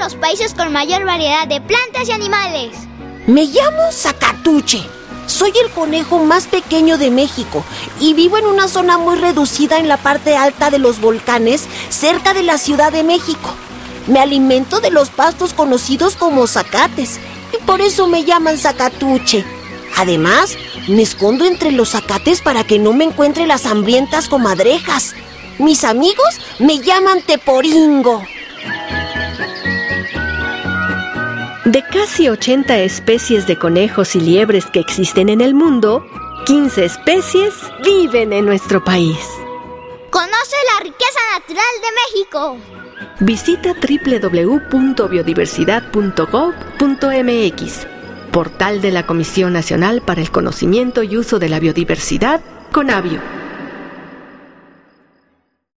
los países con mayor variedad de plantas y animales. Me llamo Zacatuche. Soy el conejo más pequeño de México y vivo en una zona muy reducida en la parte alta de los volcanes cerca de la Ciudad de México. Me alimento de los pastos conocidos como zacates y por eso me llaman Zacatuche. Además, me escondo entre los zacates para que no me encuentre las hambrientas comadrejas. Mis amigos me llaman Teporingo. De casi 80 especies de conejos y liebres que existen en el mundo, 15 especies viven en nuestro país. Conoce la riqueza natural de México. Visita www.biodiversidad.gov.mx, portal de la Comisión Nacional para el Conocimiento y Uso de la Biodiversidad, CONABIO.